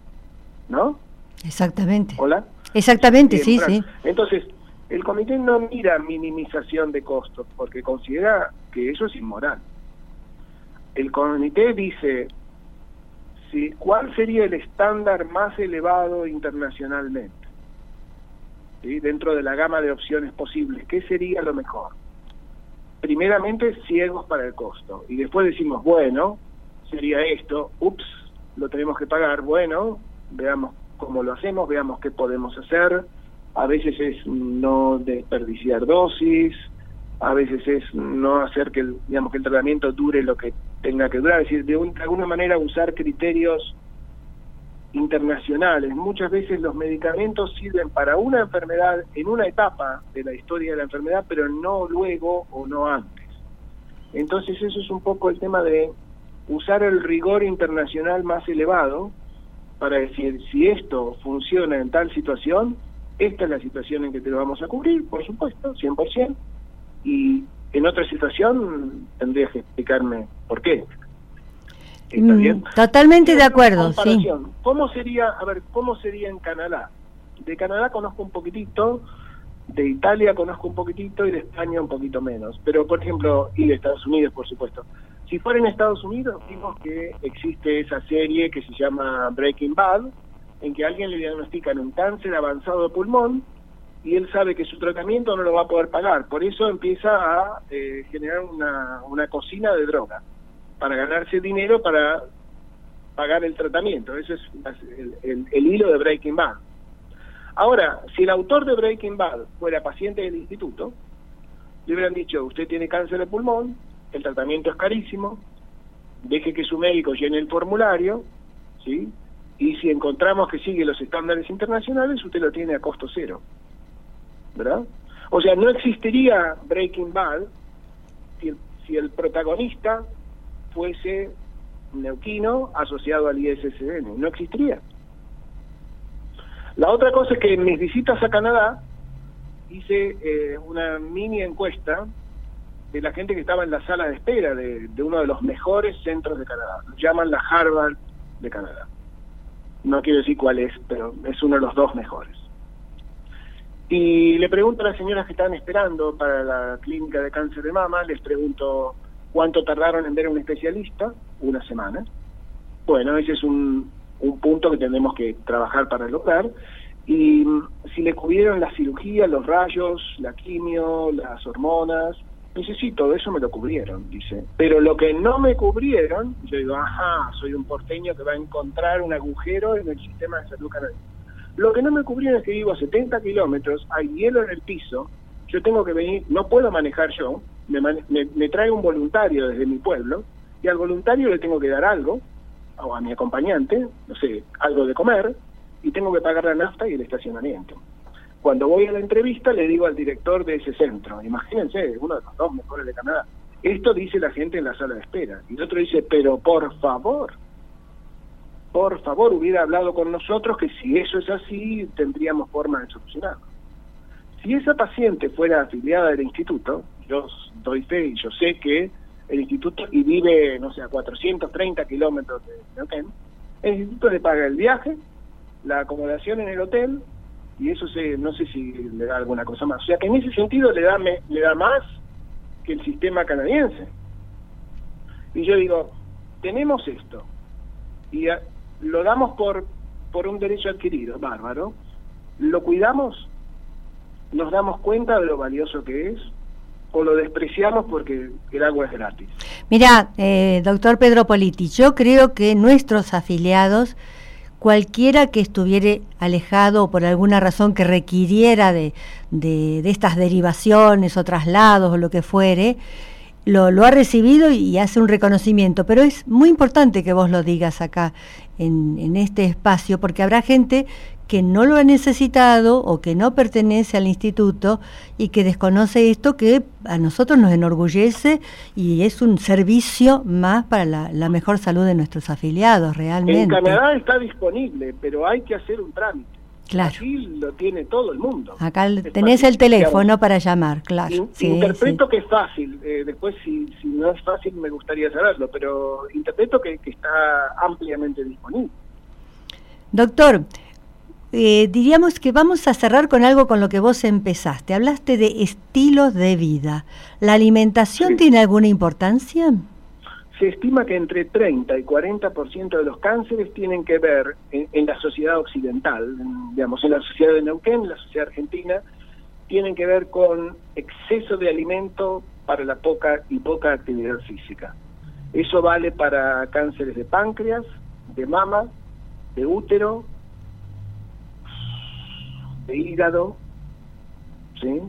¿no? Exactamente. Hola. Exactamente, sí, sí. Entonces, el comité no mira minimización de costos, porque considera que eso es inmoral. El comité dice, ¿cuál sería el estándar más elevado internacionalmente? Dentro de la gama de opciones posibles, ¿qué sería lo mejor? Primeramente, ciegos para el costo. Y después decimos, bueno, sería esto, ups, lo tenemos que pagar, bueno, veamos cómo lo hacemos, veamos qué podemos hacer. A veces es no desperdiciar dosis, a veces es no hacer que digamos que el tratamiento dure lo que tenga que durar, es decir, de, alguna manera usar criterios internacionales. Muchas veces los medicamentos sirven para una enfermedad en una etapa de la historia de la enfermedad, pero no luego o no antes. Entonces eso es un poco el tema de usar el rigor internacional más elevado para decir si esto funciona en tal situación, esta es la situación en que te lo vamos a cubrir, por supuesto, 100%, y en otra situación tendrías que explicarme por qué. ¿Está mm, bien? Totalmente de acuerdo, sí. ¿Cómo sería, a ver, cómo sería en Canadá? De Canadá conozco un poquitito, de Italia conozco un poquitito y de España un poquito menos. Pero, por ejemplo, y de Estados Unidos, por supuesto. Si fuera en Estados Unidos, vimos que existe esa serie que se llama Breaking Bad, en que a alguien le diagnostican un cáncer avanzado de pulmón y él sabe que su tratamiento no lo va a poder pagar. Por eso empieza a eh, generar una, cocina de droga para ganarse dinero para pagar el tratamiento. Eso es el, el, hilo de Breaking Bad. Ahora, si el autor de Breaking Bad fuera paciente del instituto, le hubieran dicho, usted tiene cáncer de pulmón, el tratamiento es carísimo, deje que su médico llene el formulario, ¿sí? Y si encontramos que sigue los estándares internacionales, usted lo tiene a costo cero. ¿Verdad? O sea, no existiría Breaking Bad si el, protagonista fuese neuquino asociado al ISSN. No existiría. La otra cosa es que en mis visitas a Canadá hice eh, una mini encuesta de la gente que estaba en la sala de espera de, uno de los mejores centros de Canadá. Lo llaman la Harvard de Canadá. No quiero decir cuál es, pero es uno de los dos mejores. Y le pregunto a las señoras que están esperando para la clínica de cáncer de mama, les pregunto cuánto tardaron en ver a un especialista, una semana. Bueno, ese es un, un punto que tenemos que trabajar para lograr. Y mm, si le cubrieron la cirugía, los rayos, la quimio, las hormonas, dice, sí, todo eso me lo cubrieron, dice. Pero lo que no me cubrieron, yo digo, ajá, soy un porteño que va a encontrar un agujero en el sistema de salud canadiense. Lo que no me cubrieron es que vivo a 70 kilómetros, hay hielo en el piso, yo tengo que venir, no puedo manejar yo, me, me trae un voluntario desde mi pueblo, y al voluntario le tengo que dar algo, o a mi acompañante, no sé, algo de comer, y tengo que pagar la nafta y el estacionamiento. Cuando voy a la entrevista le digo al director de ese centro, imagínense, uno de los dos mejores de Canadá, esto dice la gente en la sala de espera. Y el otro dice, pero por favor, por favor hubiera hablado con nosotros que si eso es así tendríamos forma de solucionarlo. Si esa paciente fuera afiliada del instituto, yo doy fe y yo sé que el instituto y vive, no sé, a 430 kilómetros de Neuquén, el instituto le paga el viaje, la acomodación en el hotel y eso se, no sé si le da alguna cosa más. O sea que en ese sentido le da, le da más que el sistema canadiense. Y yo digo, tenemos esto y lo damos por, por un derecho adquirido, bárbaro, lo cuidamos, nos damos cuenta de lo valioso que es, o lo despreciamos porque el agua es gratis. Mira, eh, doctor Pedro Politi, yo creo que nuestros afiliados, cualquiera que estuviera alejado o por alguna razón que requiriera de, de, estas derivaciones o traslados o lo que fuere, lo, lo, ha recibido y hace un reconocimiento, pero es muy importante que vos lo digas acá en, en este espacio, porque habrá gente que no lo ha necesitado o que no pertenece al instituto y que desconoce esto que a nosotros nos enorgullece y es un servicio más para la, mejor salud de nuestros afiliados realmente. En Canadá está disponible, pero hay que hacer un trámite. Claro. Aquí lo tiene todo el mundo. Acá tenés el teléfono para llamar, claro. interpreto que es fácil, eh, después si, si, no es fácil me gustaría saberlo, pero interpreto que, que está ampliamente disponible. Doctor, eh, diríamos que vamos a cerrar con algo con lo que vos empezaste. Hablaste de estilos de vida. ¿La alimentación tiene alguna importancia? Se estima que entre 30 y 40% de los cánceres tienen que ver en, la sociedad occidental, digamos, en la sociedad de Neuquén, en la sociedad argentina, tienen que ver con exceso de alimento para la poca y poca actividad física. Eso vale para cánceres de páncreas, de mama, de útero, de hígado, ¿sí?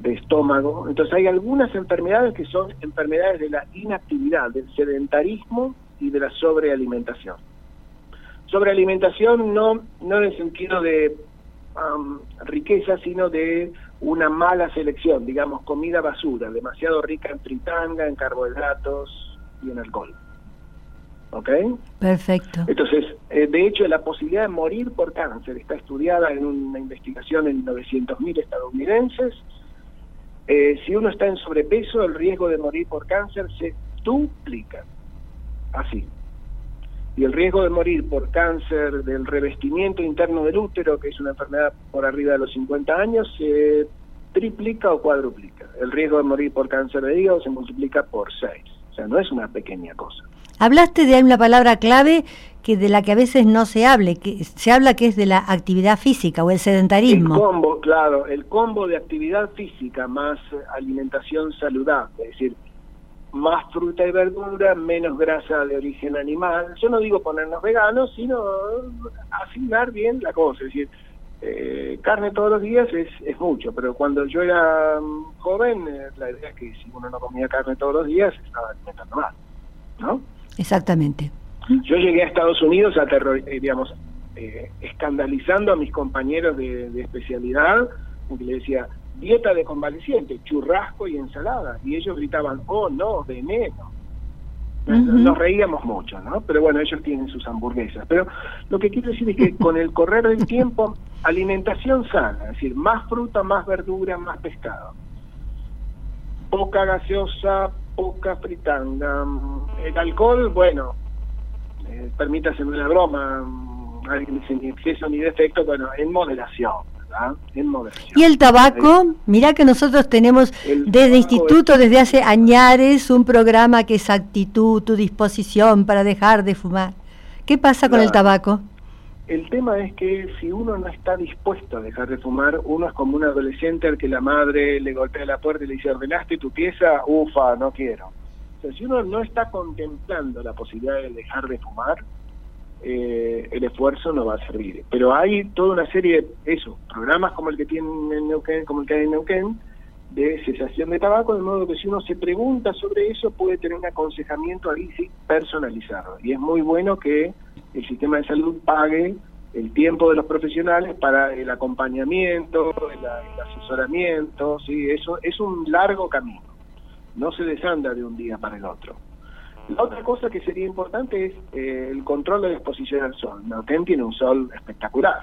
de estómago. Entonces hay algunas enfermedades que son enfermedades de la inactividad, del sedentarismo y de la sobrealimentación. Sobrealimentación no, no en el sentido de riqueza, sino de una mala selección, digamos, comida basura, demasiado rica en fritanga, en carbohidratos y en alcohol. ¿Ok? Perfecto. Entonces, eh, de hecho, la posibilidad de morir por cáncer está estudiada en una investigación en 900.000 estadounidenses. Eh, si uno está en sobrepeso, el riesgo de morir por cáncer se duplica. Así. Y el riesgo de morir por cáncer del revestimiento interno del útero, que es una enfermedad por arriba de los 50 años, se triplica o cuadruplica. El riesgo de morir por cáncer de hígado se multiplica por 6. O sea, no es una pequeña cosa. Hablaste de una palabra clave que de la que a veces no se hable, que se habla que es de la actividad física o el sedentarismo. El combo, claro, el combo de actividad física más alimentación saludable, es decir, más fruta y verdura, menos grasa de origen animal. Yo no digo ponernos veganos, sino afinar bien la cosa, es decir, Eh, carne todos los días es, es mucho, pero cuando yo era mm, joven, eh, la idea es que si uno no comía carne todos los días, estaba alimentando mal, ¿no? Exactamente. Yo llegué a Estados Unidos a eh, digamos, eh, escandalizando a mis compañeros de, de especialidad, porque le decía, dieta de convaleciente, churrasco y ensalada, y ellos gritaban, oh no, veneno. Ujú. Nos reíamos mucho, ¿no? Pero bueno, ellos tienen sus hamburguesas. Pero lo que quiero decir es que con el correr del tiempo, alimentación sana, es decir, más fruta, más verdura, más pescado. Poca gaseosa, poca fritanga. El alcohol, bueno, eh, permítaseme una broma, mm, alguien dice ni exceso ni defecto, bueno, en moderación, ¿verdad? En moderación. Y el tabaco, mirá que nosotros tenemos El desde instituto, desde hace añares, un programa que es actitud, tu disposición para dejar de fumar. ¿Qué pasa con el tabaco? El tema es que si uno no está dispuesto a dejar de fumar, uno es como un adolescente al que la madre le golpea la puerta y le dice, ¿ordenaste tu pieza? Ufa, no quiero. O sea, si uno no está contemplando la posibilidad de dejar de fumar, eh, el esfuerzo no va a servir. Pero hay toda una serie, eso, programas como el que tienen en Neuquén, como el que hay en Neuquén, de cesación de tabaco, de modo que si uno se pregunta sobre eso puede tener un aconsejamiento ahí sí personalizado. Y es muy bueno que el sistema de salud pague el tiempo de los profesionales para el acompañamiento, el, asesoramiento, sí, eso es un largo camino. No se desanda de un día para el otro. La otra cosa que sería importante es eh, el control de la exposición al sol. Neuquén tiene un sol espectacular.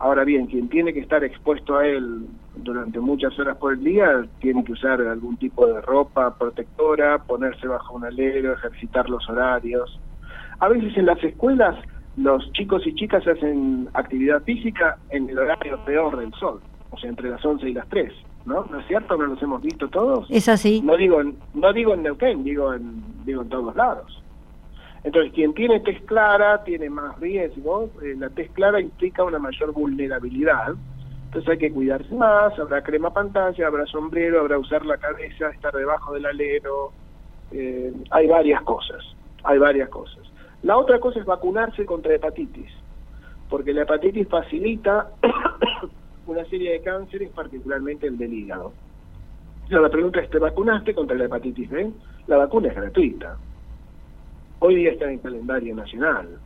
Ahora bien, quien tiene que estar expuesto a él durante muchas horas por el día tiene que usar algún tipo de ropa protectora, ponerse bajo un alero, ejercitar los horarios. A veces en las escuelas los chicos y chicas hacen actividad física en el horario peor del sol, o sea, entre las 11 y las 3, ¿no? ¿No es cierto? ¿No los hemos visto todos? Es así. No digo en, no digo en Neuquén, digo en, digo en todos lados. Entonces, quien tiene tez clara tiene más riesgo. Eh, la tez clara implica una mayor vulnerabilidad. Entonces hay que cuidarse más, habrá crema pantalla, habrá sombrero, habrá usar la cabeza, estar debajo del alero. Eh, hay varias cosas, hay varias cosas. La otra cosa es vacunarse contra hepatitis, porque la hepatitis facilita una serie de cánceres, particularmente el del hígado. La pregunta es, ¿te vacunaste contra la hepatitis B? La vacuna es gratuita. Hoy día está en el calendario nacional.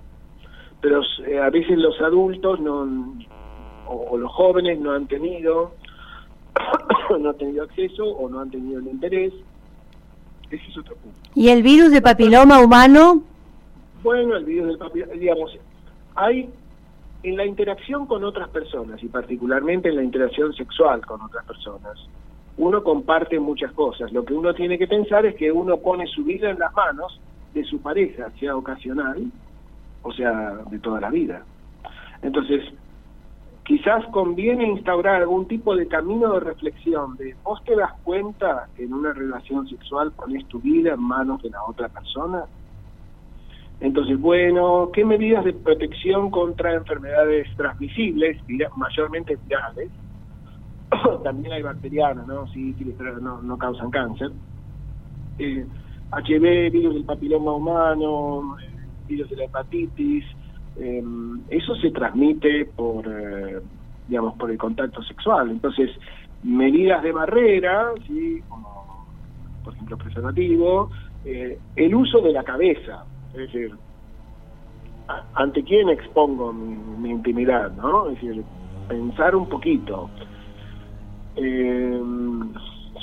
Pero eh, a veces los adultos no, o, o, los jóvenes no han tenido no han tenido acceso o no han tenido el interés. Ese es otro punto. ¿Y el virus de papiloma humano? Bueno, el virus del papiloma, digamos, hay en la interacción con otras personas y particularmente en la interacción sexual con otras personas, uno comparte muchas cosas. Lo que uno tiene que pensar es que uno pone su vida en las manos de su pareja, sea ocasional o sea de toda la vida. Entonces, quizás conviene instaurar algún tipo de camino de reflexión de vos te das cuenta que en una relación sexual pones tu vida en manos de la otra persona. Entonces, bueno, ¿qué medidas de protección contra enfermedades transmisibles, mayormente virales? También hay bacterianas, ¿no? Sí, pero no, no causan cáncer. Eh, HIV, virus del papiloma humano, eh, virus de la hepatitis, eh, eso se transmite por, eh, digamos, por el contacto sexual. Entonces, medidas de barrera, ¿sí? como por ejemplo preservativo, eh, el uso de la cabeza, es decir, ante quién expongo mi, mi, intimidad, ¿no? Es decir, pensar un poquito. Eh,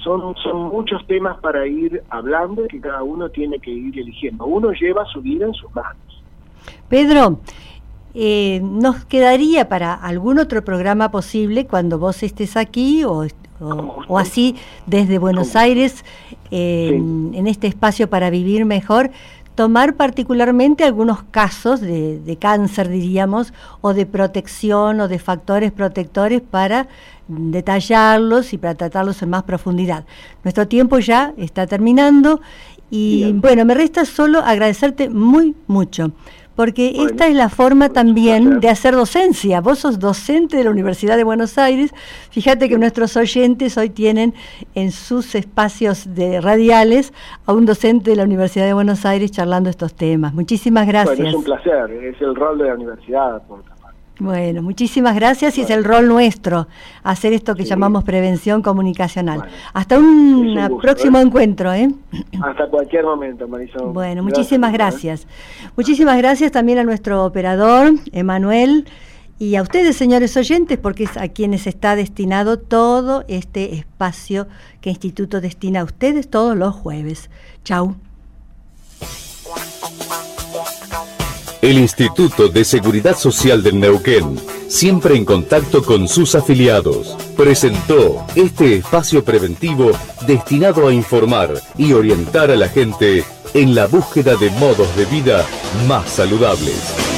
son, son muchos temas para ir hablando que cada uno tiene que ir eligiendo. Uno lleva su vida en sus manos. Pedro, eh, ¿nos quedaría para algún otro programa posible cuando vos estés aquí o, o, o así desde Buenos Aires eh, sí. en, en este espacio para vivir mejor? Tomar particularmente algunos casos de, de, cáncer, diríamos, o de protección o de factores protectores para detallarlos y para tratarlos en más profundidad. Nuestro tiempo ya está terminando y Bien. bueno, me resta solo agradecerte muy mucho porque bueno, esta es la forma también de hacer docencia. Vos sos docente de la Universidad de Buenos Aires. Fíjate que nuestros oyentes hoy tienen en sus espacios de radiales a un docente de la Universidad de Buenos Aires charlando estos temas. Muchísimas gracias. Bueno, es un placer, es el rol de la universidad. Bueno, muchísimas gracias y es el rol nuestro hacer esto que llamamos prevención comunicacional. Hasta un, próximo ¿eh? encuentro, ¿eh? Hasta cualquier momento, Marisol. Bueno, muchísimas gracias. Muchísimas gracias también a nuestro operador, Emanuel, y a ustedes, señores oyentes, porque es a quienes está destinado todo este espacio que Instituto destina a ustedes todos los jueves. Chau. El Instituto de Seguridad Social del Neuquén, siempre en contacto con sus afiliados, presentó este espacio preventivo destinado a informar y orientar a la gente en la búsqueda de modos de vida más saludables.